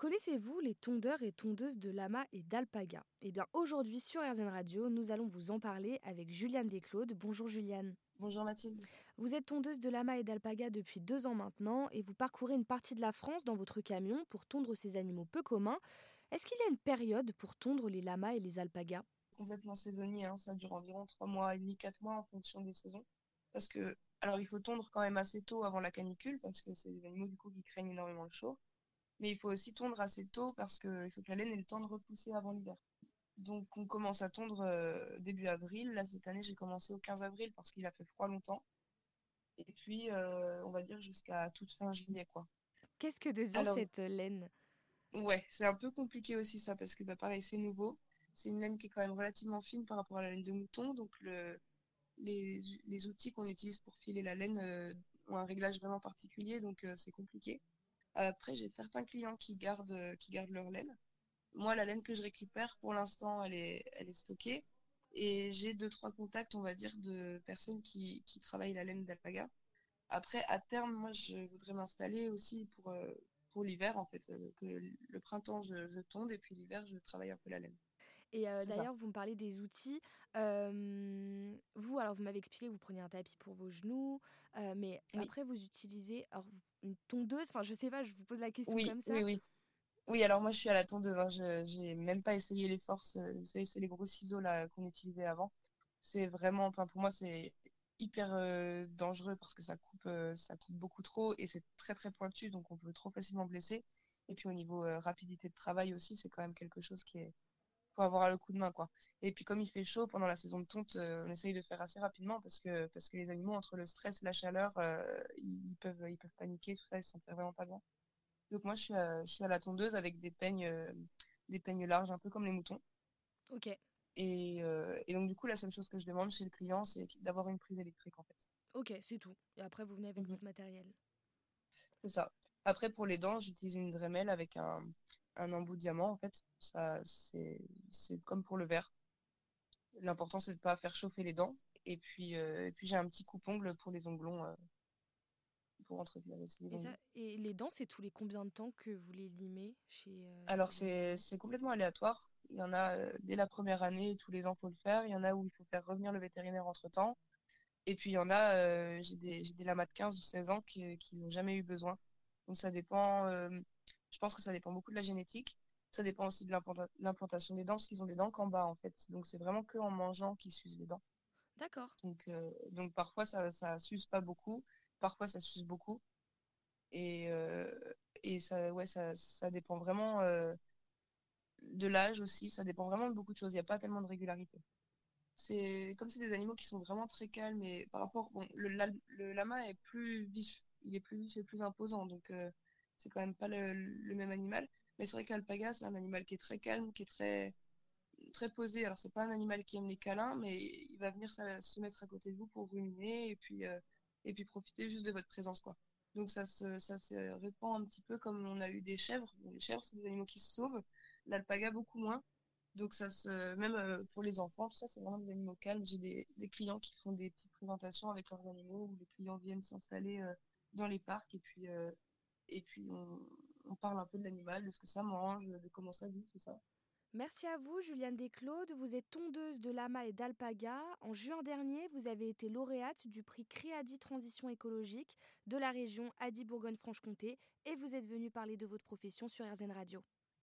Connaissez-vous les tondeurs et tondeuses de lama et d'alpaga? Eh bien aujourd'hui sur RZN Radio, nous allons vous en parler avec Juliane Desclaudes. Bonjour Juliane. Bonjour Mathilde. Vous êtes tondeuse de lama et d'alpaga depuis deux ans maintenant et vous parcourez une partie de la France dans votre camion pour tondre ces animaux peu communs. Est-ce qu'il y a une période pour tondre les lamas et les alpagas Complètement saisonnier, hein. ça dure environ trois mois et demi, quatre mois en fonction des saisons. Parce que, alors il faut tondre quand même assez tôt avant la canicule parce que c'est des animaux du coup qui craignent énormément le chaud mais il faut aussi tondre assez tôt parce qu'il faut que la laine ait le temps de repousser avant l'hiver. Donc on commence à tondre euh, début avril. Là cette année j'ai commencé au 15 avril parce qu'il a fait froid longtemps. Et puis euh, on va dire jusqu'à toute fin juillet quoi. Qu'est-ce que devient cette laine? Ouais, c'est un peu compliqué aussi ça parce que bah, pareil c'est nouveau. C'est une laine qui est quand même relativement fine par rapport à la laine de mouton. Donc le, les, les outils qu'on utilise pour filer la laine euh, ont un réglage vraiment particulier donc c'est compliqué. Après, j'ai certains clients qui gardent, qui gardent leur laine. Moi, la laine que je récupère, pour l'instant, elle est, stockée. Et j'ai deux, trois contacts, on va dire, de personnes qui, travaillent la laine d'alpaga. Après, à terme, moi, je voudrais m'installer aussi pour, euh, l'hiver, en fait. Euh, que le printemps, je, je tonde et puis l'hiver, je travaille un peu la laine. Et euh, d'ailleurs, vous me parlez des outils. vous, alors, vous m'avez expliqué que vous preniez un tapis pour vos genoux, mais après, vous utilisez alors, une tondeuse? Enfin, je sais pas, je vous pose la question comme ça. Oui, oui. Oui, alors moi, je suis à la tondeuse. Hein. Je n'ai même pas essayé les forces. Euh, vous savez, c'est les gros ciseaux là qu'on utilisait avant. C'est vraiment, enfin, pour moi, c'est hyper euh, dangereux parce que ça coupe, ça coupe beaucoup trop et c'est très très pointu, donc on peut trop facilement blesser. Et puis au niveau rapidité de travail aussi, c'est quand même quelque chose qui est, faut avoir le coup de main quoi. Et puis comme il fait chaud pendant la saison de tonte, euh, on essaye de faire assez rapidement parce que parce que les animaux entre le stress et la chaleur, euh, ils peuvent ils peuvent paniquer, tout ça, ils se sentent vraiment pas bien. Donc moi je suis à, je suis à la tondeuse avec des peignes euh, des peignes larges un peu comme les moutons. OK. Et, et donc du coup la seule chose que je demande chez le client c'est d'avoir une prise électrique en fait. OK, c'est tout. Et après vous venez avec mhm. votre matériel. C'est ça. Après pour les dents, j'utilise une Dremel avec un un embout de diamant, en fait, ça, c'est, c'est comme pour le verre. L'important, c'est de pas faire chauffer les dents. Et puis, euh, et puis j'ai un petit coupe-ongle pour les onglons, euh, pour entretenir les et, ça, et les dents, c'est tous les combien de temps que vous les limez chez euh, Alors, c'est, c'est complètement aléatoire. Il y en a dès la première année, tous les ans, faut le faire. Il y en a où il faut faire revenir le vétérinaire entre-temps. Et puis, il y en a, j'ai des, j'ai des lamas de 15 ou 16 ans qui, qui n'ont jamais eu besoin. Donc, ça dépend je pense que ça dépend beaucoup de la génétique. Ça dépend aussi de l'implantation des dents, parce qu'ils ont des dents qu'en bas, en fait. Donc, c'est vraiment que en mangeant qu'ils s'usent les dents. D'accord. Donc, euh, donc, parfois, ça, ça s'use pas beaucoup. Parfois, ça s'use beaucoup. Et, euh, et ça, ouais, ça, ça dépend vraiment euh, de l'âge aussi. Ça dépend vraiment de beaucoup de choses. Il n'y a pas tellement de régularité. C'est comme c'est des animaux qui sont vraiment très calmes. Et par rapport, bon, le, le lama est plus vif. Il est plus vif et plus imposant. Donc, c'est quand même pas le, même animal. Mais c'est vrai qu'alpaga, c'est un animal qui est très calme, qui est très, très posé. Alors, c'est pas un animal qui aime les câlins, mais il va venir se mettre à côté de vous pour ruminer et puis, euh, et puis profiter juste de votre présence, quoi. Donc, ça se, ça se répand un petit peu comme on a eu des chèvres. les chèvres, c'est des animaux qui se sauvent. L'alpaga, beaucoup moins. Donc, ça se, même euh, pour les enfants, tout ça, c'est vraiment des animaux calmes. J'ai des, des, clients qui font des petites présentations avec leurs animaux où les clients viennent s'installer euh, dans les parcs et puis, et puis on, parle un peu de l'animal, de ce que ça mange, de comment ça vit, tout ça. Merci à vous, Juliane Desclaudes. Vous êtes tondeuse de lama et d'alpaga. En juin dernier, vous avez été lauréate du prix Créadi Transition écologique de la région Adi Bourgogne-Franche-Comté et vous êtes venue parler de votre profession sur RZN Radio.